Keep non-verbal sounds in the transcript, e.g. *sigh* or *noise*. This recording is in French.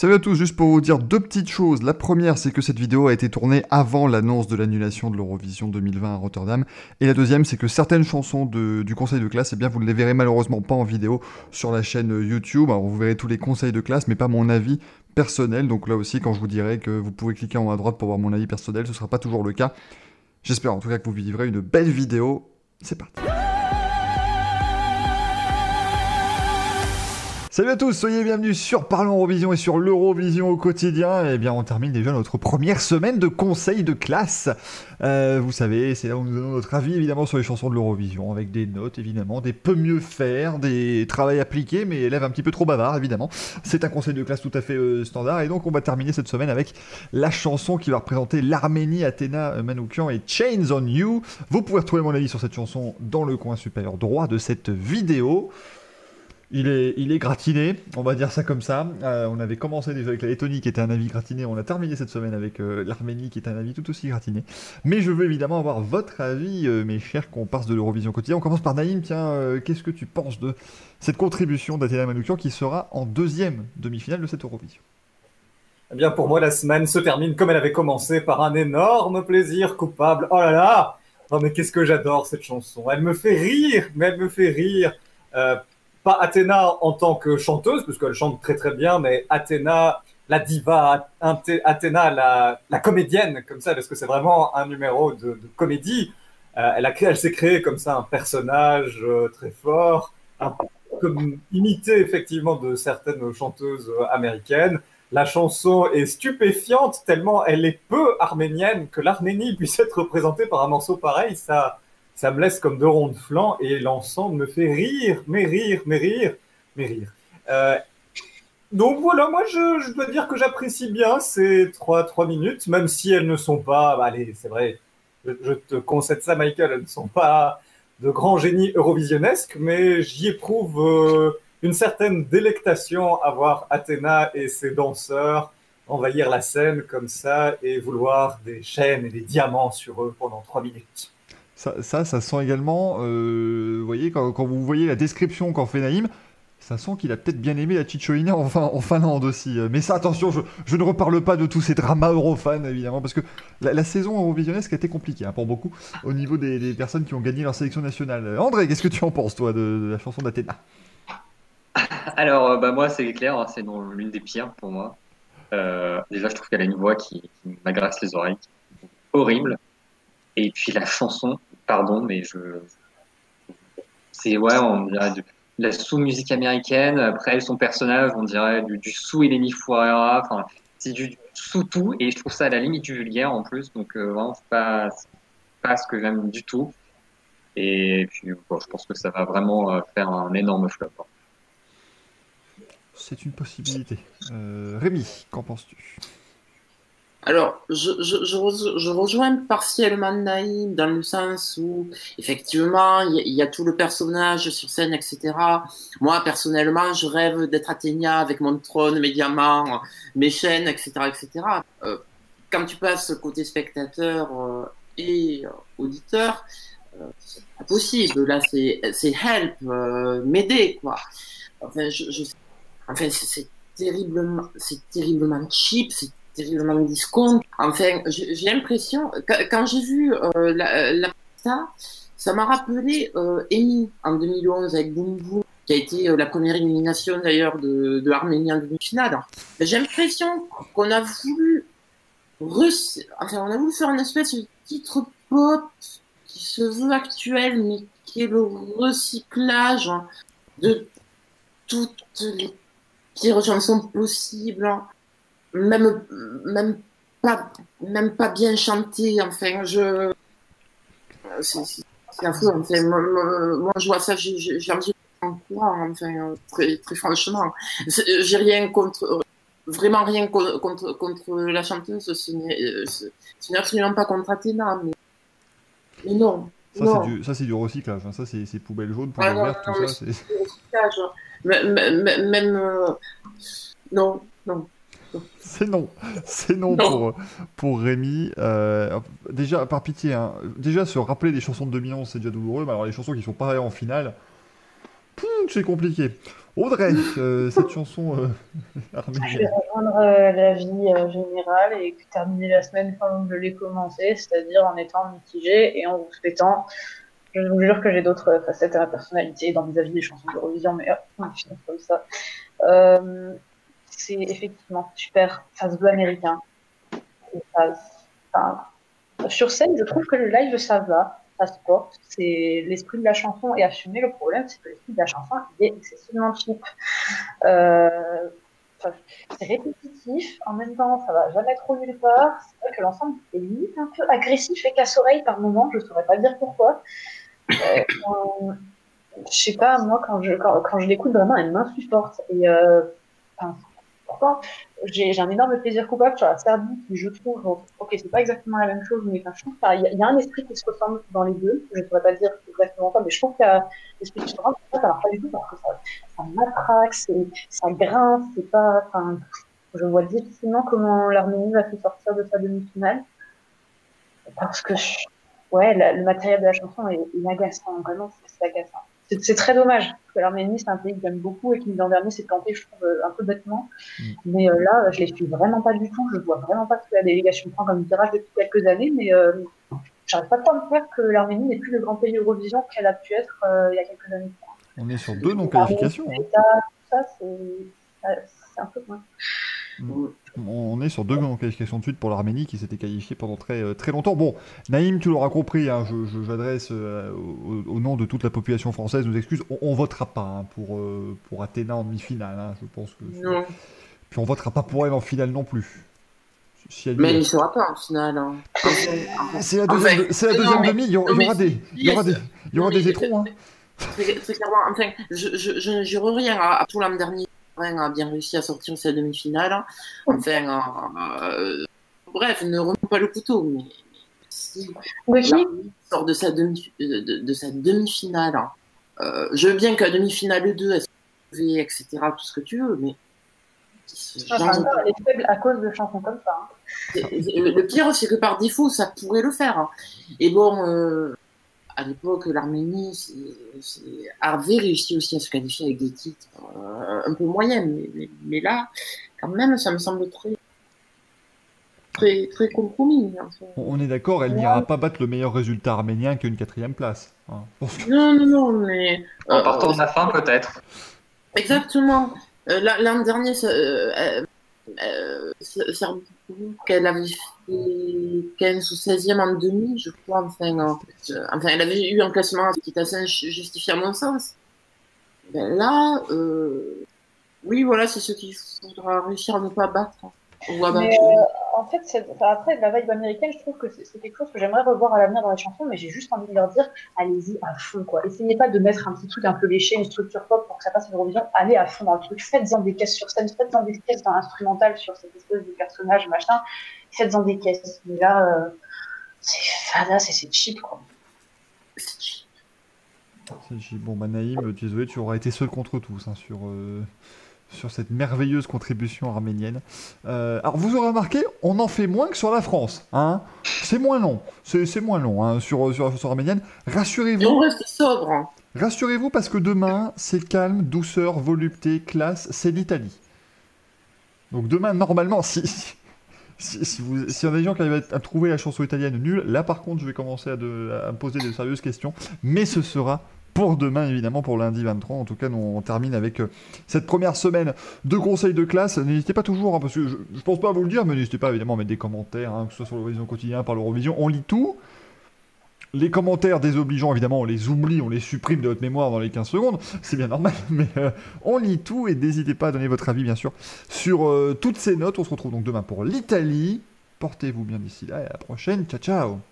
Salut à tous, juste pour vous dire deux petites choses. La première, c'est que cette vidéo a été tournée avant l'annonce de l'annulation de l'Eurovision 2020 à Rotterdam. Et la deuxième, c'est que certaines chansons du conseil de classe, eh bien, vous ne les verrez malheureusement pas en vidéo sur la chaîne YouTube. Alors, vous verrez tous les conseils de classe, mais pas mon avis personnel. Donc là aussi, quand je vous dirai que vous pouvez cliquer en haut à droite pour voir mon avis personnel, ce ne sera pas toujours le cas. J'espère en tout cas que vous vivrez une belle vidéo. C'est parti. Salut à tous, soyez bienvenus sur Parlons Eurovision et sur l'Eurovision au quotidien. Eh bien, on termine déjà notre première semaine de conseil de classe. Euh, vous savez, c'est là où nous donnons notre avis évidemment sur les chansons de l'Eurovision, avec des notes évidemment, des peu mieux faire, des travails appliqués, mais élèves un petit peu trop bavards évidemment. C'est un conseil de classe tout à fait euh, standard, et donc on va terminer cette semaine avec la chanson qui va représenter l'Arménie, Athéna, euh, Manoukian et Chains on You. Vous pouvez retrouver mon avis sur cette chanson dans le coin supérieur droit de cette vidéo. Il est, il est gratiné, on va dire ça comme ça. Euh, on avait commencé déjà avec la Lettonie qui était un avis gratiné, on a terminé cette semaine avec euh, l'Arménie qui est un avis tout aussi gratiné. Mais je veux évidemment avoir votre avis, euh, mes chers comparses de l'Eurovision quotidien. On commence par Naïm, tiens, qu'est-ce que tu penses de cette contribution d'Athéna Manoukian qui sera en deuxième demi-finale de cette Eurovision? Eh bien pour moi la semaine se termine comme elle avait commencé par un énorme plaisir coupable. Oh là là Oh mais qu'est-ce que j'adore cette chanson Elle me fait rire, mais elle me fait rire pas Athéna en tant que chanteuse, parce qu'elle chante très très bien, mais Athéna, la diva, Athéna, la, comédienne, comme ça, parce que c'est vraiment un numéro de, comédie. Euh, elle, elle s'est créée comme ça un personnage euh, très fort, imité effectivement de certaines chanteuses euh, américaines. La chanson est stupéfiante tellement elle est peu arménienne que l'Arménie puisse être représentée par un morceau pareil. Ça, ça me laisse comme deux ronds de flanc et l'ensemble me fait rire, mais rire, mais rire, mais rire. Euh, donc voilà, moi je, dois dire que j'apprécie bien ces trois, trois minutes, même si elles ne sont pas, bah, allez, c'est vrai, je, te concède ça Michael, elles ne sont pas de grands génies eurovisionnesques, mais j'y éprouve euh, une certaine délectation à voir Athéna et ses danseurs envahir la scène comme ça et vouloir des chaînes et des diamants sur eux pendant trois minutes. Ça, ça, sent également, euh, vous voyez, quand, vous voyez la description qu'en fait Naïm, ça sent qu'il a peut-être bien aimé la Chichoina en, en, Finlande aussi. Mais ça, attention, je, ne reparle pas de tous ces dramas eurofans, évidemment, parce que la, saison eurovisionnesque a été compliquée hein, pour beaucoup au niveau des, personnes qui ont gagné leur sélection nationale. André, qu'est-ce que tu en penses, toi, de, la chanson d'Athéna? Alors, euh, bah, moi, c'est clair, hein, c'est l'une des pires pour moi. Euh, déjà, je trouve qu'elle a une voix qui, qui les oreilles, horrible. Et puis la chanson, pardon, mais je. C'est, ouais, on dirait de la sous-musique américaine. Après, son personnage, on dirait du, du sous Eleni Fouera. Enfin, c'est du sous-tout. Et je trouve ça à la limite du vulgaire en plus. Donc, euh, vraiment, c'est pas, pas ce que j'aime du tout. Et puis, je pense que ça va vraiment euh, faire un énorme flop. C'est une possibilité. Euh, Rémi, qu'en penses-tu? Alors, je, je, je, rejoins partiellement Naïm dans le sens où, effectivement, il y, a tout le personnage sur scène, etc. Moi, personnellement, je rêve d'être Athénia avec mon trône, mes diamants, mes chaînes, etc. etc. Euh, quand tu passes côté spectateur euh, et auditeur, euh, c'est pas possible. Là, c'est help, euh, m'aider, quoi. Enfin, je, je enfin c'est terriblement, terriblement cheap, c'est terriblement discount. Enfin, j'ai l'impression, quand j'ai vu euh, ça, ça m'a rappelé euh, Amy en 2011 avec Boom Boom, qui a été euh, la première élimination d'ailleurs de, de en demi-finale. J'ai l'impression qu'on a voulu enfin, on a voulu faire une espèce de titre pop qui se veut actuel, mais qui est le recyclage de toutes les pires chansons possibles même, même, pas, même pas bien chanté. Enfin, je. C'est un fou. Enfin, moi, je vois ça, j'ai envie de quoi, enfin, très, très franchement. J'ai rien contre. Vraiment rien contre, contre, la chanteuse, ce n'est absolument pas contre Athéna, mais, mais non. Ça, c'est du, du, recyclage, hein. ça, c'est poubelle jaune, poubelle ah, verte, tout ça. C'est Même. même euh, non, non. C'est non, c'est non, Pour, pour Rémi. Euh, déjà, par pitié, hein, déjà se rappeler des chansons de 2011, c'est déjà douloureux, mais alors les chansons qui sont pareilles en finale, c'est compliqué. Audrey, euh, *laughs* cette chanson euh, *laughs* Je vais rejoindre euh, la vie générale et terminer la semaine comme je l'ai commencé, c'est-à-dire en étant mitigé et en vous souhaitant. Je vous jure que j'ai d'autres facettes à ma personnalité dans mes avis des chansons d'Eurovision, mais hop, comme ça. C'est effectivement super face bleu américain. Et ça- enfin, sur scène, je trouve que le live, ça va, ça se porte. C'est l'esprit de la chanson est assumé. Le problème, c'est que l'esprit de la chanson il est excessivement cheap. Euh, c'est répétitif, en même temps, ça va jamais trop nulle part. C'est vrai que l'ensemble est un peu agressif et casse-oreille par moment, je saurais pas dire pourquoi. Euh, quand- je sais pas, moi, quand je, quand, quand je l'écoute vraiment, elle m'insupporte. Et euh, pourtant, j'ai un énorme plaisir coupable sur la Serbie, qui je trouve, ok, c'est pas exactement la même chose, mais enfin, je trouve qu'il y, a- il y a un esprit qui se ressemble dans les deux. Je ne saurais pas dire exactement quoi, mais je trouve qu'il y a l'esprit qui se ressemble. Ça marche pas du tout parce que ça, ça matraque, ça grince, c'est pas. Je vois difficilement comment l'Arménie va se sortir de sa demi-finale. Parce que, ouais, le matériel de la chanson est, est agaçant, vraiment, c'est agaçant. C'est très dommage, parce que l'Arménie, c'est un pays que j'aime beaucoup et qui, l'an dernier, s'est planté, je trouve, euh, un peu bêtement. Mm. Mais euh, là, je les suis vraiment pas du tout. Je vois vraiment pas ce que la délégation prend comme virage depuis quelques années, mais euh, j'arrive pas trop à me faire que l'Arménie n'est plus le grand pays Eurovision qu'elle a pu être euh, il y a quelques années. On est sur deux non-qualifications. hein. Ça, c'est un peu moins. On est sur deux non-qualifications de suite pour l'Arménie qui s'était qualifiée pendant très, euh, très longtemps. Bon, Naïm, tu l'auras compris, hein, je- je- j'adresse euh, au, au nom de toute la population française nos excuses. On, on votera pas hein, pour, euh, pour Athéna en demi-finale. hein, je pense que. Non. Puis on votera pas pour elle en finale non plus. Si elle Mais elle ne sera pas en finale. hein. Enfin, C'est la Enfin, deuxième, c'est la deuxième demi, il y aura, des, il y aura des, il y aura des étrons. Hein. Très, clairement, enfin, je, je, je ne jure rien. À, à tout l'an dernier, A bien réussi à sortir sa demi-finale. Enfin, euh, bref, ne remets pas le couteau, mais, si sort de sa demi, de, de- de sa demi-finale, euh, je veux bien qu'à demi-finale 2, elle etc., tout ce que tu veux, mais Enfin, genre encore, elle est faible à cause de chansons comme ça. hein. Le pire, c'est que par défaut, ça pourrait le faire. Et bon, euh, à l'époque, l'Arménie c'est- c'est- avait réussi aussi à se qualifier avec des titres euh, un peu moyens. Mais, mais, mais là, quand même, ça me semble très, très, très compromis. On on est d'accord, elle n'ira pas battre le meilleur résultat arménien qu'une quatrième place. hein. Non, non, non, mais. En euh, partant de la fin, peut-être. Exactement. Euh, la- L'an dernier, ça, euh, euh, qu'elle avait fait 15 ou 16e en demi, je crois. Enfin, euh, enfin, elle avait eu un classement qui était assez justifié à mon sens. Ben là, euh, oui, voilà, c'est ce qu'il faudra réussir à ne pas battre. Ou à battre. Mais euh, en fait, enfin, après, la vibe américaine, je trouve que c'est quelque chose que j'aimerais revoir à l'avenir dans les chansons, mais j'ai juste envie de leur dire, allez-y à fond, quoi. Essayez pas de mettre un petit truc un peu léché, une structure pop pour que ça passe à l'Eurovision. Allez à fond dans le truc. Faites-en des caisses sur scène, faites-en des caisses dans l'instrumental sur cette espèce de personnage, machin. Faites-en des caisses. Mais là, euh, c'est fada, c'est c'est cheap, quoi. C'est- Bon, bah Naïm, désolé, tu auras été seul contre tous hein, sur, euh, sur cette merveilleuse contribution arménienne. Euh, alors, vous aurez remarqué, on en fait moins que sur la France. Hein c'est moins long. C'est moins long hein, sur, sur la chanson arménienne. Et on Rassurez-vous, reste sobre. hein. rassurez-vous parce que demain, c'est calme, douceur, volupté, classe, c'est l'Italie. Donc demain, normalement, *laughs* si, si, si vous, s'il y a des gens qui arrivent à, à trouver la chanson italienne nulle, là par contre, je vais commencer à, de- à me poser de sérieuses questions. Mais ce sera pour demain, évidemment, pour lundi 23. En tout cas, on termine avec euh, cette première semaine de conseils de classe. N'hésitez pas toujours, hein, parce que je, je pense pas à vous le dire, mais n'hésitez pas évidemment à mettre des commentaires, hein, que ce soit sur l'Eurovision quotidien, par l'Eurovision. On lit tout. Les commentaires désobligeants, évidemment, on les oublie, on les supprime de votre mémoire dans les 15 secondes, c'est bien normal, *laughs* mais euh, on lit tout et n'hésitez pas à donner votre avis, bien sûr, sur euh, toutes ces notes. On se retrouve donc demain pour l'Italie. Portez-vous bien d'ici là et à la prochaine. Ciao, ciao